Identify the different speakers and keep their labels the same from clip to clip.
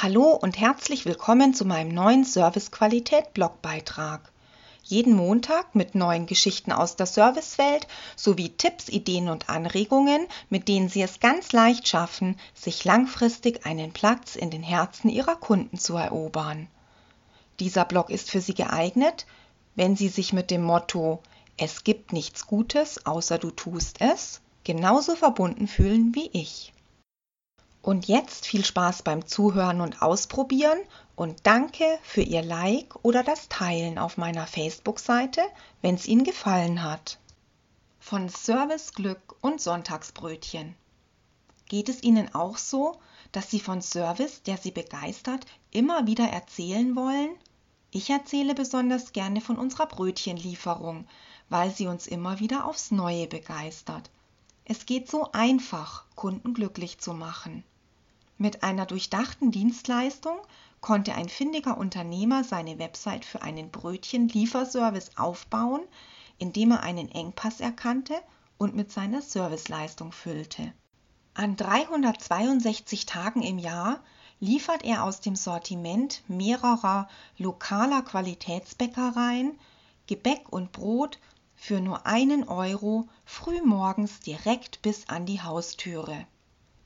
Speaker 1: Hallo und herzlich willkommen zu meinem neuen Service-Qualität-Blogbeitrag. Jeden Montag mit neuen Geschichten aus der Servicewelt sowie Tipps, Ideen und Anregungen, mit denen Sie es ganz leicht schaffen, sich langfristig einen Platz in den Herzen Ihrer Kunden zu erobern. Dieser Blog ist für Sie geeignet, wenn Sie sich mit dem Motto Es gibt nichts Gutes, außer du tust es genauso verbunden fühlen wie ich. Und jetzt viel Spaß beim Zuhören und Ausprobieren und danke für Ihr Like oder das Teilen auf meiner Facebook-Seite, wenn es Ihnen gefallen hat. Von Service, Glück und Sonntagsbrötchen. Geht es Ihnen auch so, dass Sie von Service, der Sie begeistert, immer wieder erzählen wollen? Ich erzähle besonders gerne von unserer Brötchenlieferung, weil sie uns immer wieder aufs Neue begeistert. Es geht so einfach, Kunden glücklich zu machen. Mit einer durchdachten Dienstleistung konnte ein findiger Unternehmer seine Website für einen Brötchen-Lieferservice aufbauen, indem er einen Engpass erkannte und mit seiner Serviceleistung füllte. An 362 Tagen im Jahr liefert er aus dem Sortiment mehrerer lokaler Qualitätsbäckereien Gebäck und Brot für nur einen Euro frühmorgens direkt bis an die Haustüre.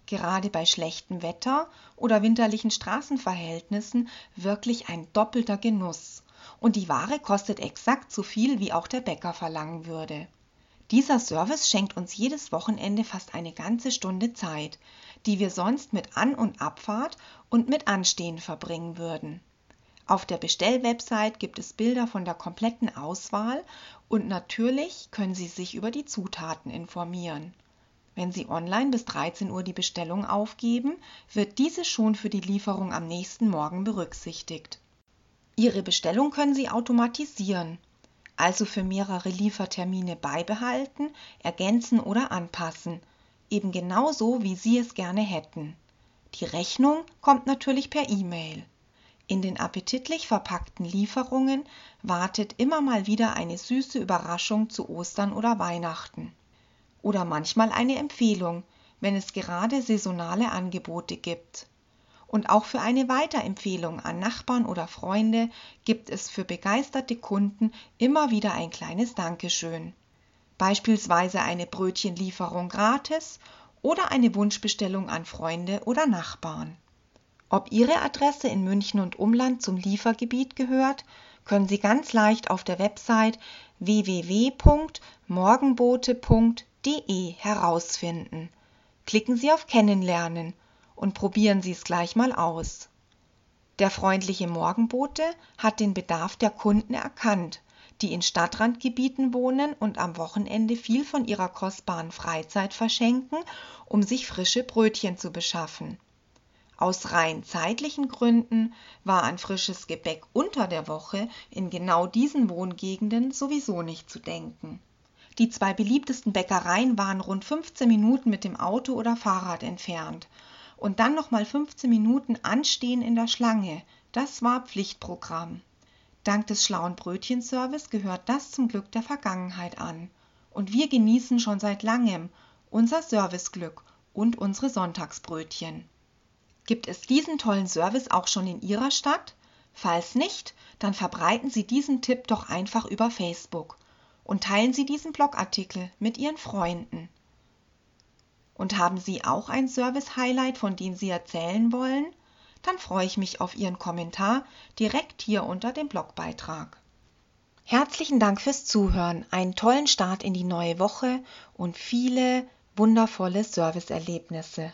Speaker 1: Gerade bei schlechtem Wetter oder winterlichen Straßenverhältnissen wirklich ein doppelter Genuss. Und die Ware kostet exakt so viel, wie auch der Bäcker verlangen würde. Dieser Service schenkt uns jedes Wochenende fast eine ganze Stunde Zeit, die wir sonst mit An- und Abfahrt und mit Anstehen verbringen würden. Auf der Bestellwebsite gibt es Bilder von der kompletten Auswahl und natürlich können Sie sich über die Zutaten informieren. Wenn Sie online bis 13 Uhr die Bestellung aufgeben, wird diese schon für die Lieferung am nächsten Morgen berücksichtigt. Ihre Bestellung können Sie automatisieren, also für mehrere Liefertermine beibehalten, ergänzen oder anpassen, eben genauso wie Sie es gerne hätten. Die Rechnung kommt natürlich per E-Mail. In den appetitlich verpackten Lieferungen wartet immer mal wieder eine süße Überraschung zu Ostern oder Weihnachten. Oder manchmal eine Empfehlung, wenn es gerade saisonale Angebote gibt. Und auch für eine Weiterempfehlung an Nachbarn oder Freunde gibt es für begeisterte Kunden immer wieder ein kleines Dankeschön. Beispielsweise eine Brötchenlieferung gratis oder eine Wunschbestellung an Freunde oder Nachbarn. Ob Ihre Adresse in München und Umland zum Liefergebiet gehört, können Sie ganz leicht auf der Website www.morgenbote.de herausfinden. Klicken Sie auf Kennenlernen und probieren Sie es gleich mal aus. Der freundliche Morgenbote hat den Bedarf der Kunden erkannt, die in Stadtrandgebieten wohnen und am Wochenende viel von ihrer kostbaren Freizeit verschenken, um sich frische Brötchen zu beschaffen. Aus rein zeitlichen Gründen war an frisches Gebäck unter der Woche in genau diesen Wohngegenden sowieso nicht zu denken. Die zwei beliebtesten Bäckereien waren rund 15 Minuten mit dem Auto oder Fahrrad entfernt. Und dann nochmal 15 Minuten anstehen in der Schlange. Das war Pflichtprogramm. Dank des schlauen Brötchenservice gehört das zum Glück der Vergangenheit an. Und wir genießen schon seit langem unser Serviceglück und unsere Sonntagsbrötchen. Gibt es diesen tollen Service auch schon in Ihrer Stadt? Falls nicht, dann verbreiten Sie diesen Tipp doch einfach über Facebook und teilen Sie diesen Blogartikel mit Ihren Freunden. Und haben Sie auch ein Service-Highlight, von dem Sie erzählen wollen? Dann freue ich mich auf Ihren Kommentar direkt hier unter dem Blogbeitrag. Herzlichen Dank fürs Zuhören, einen tollen Start in die neue Woche und viele wundervolle Serviceerlebnisse.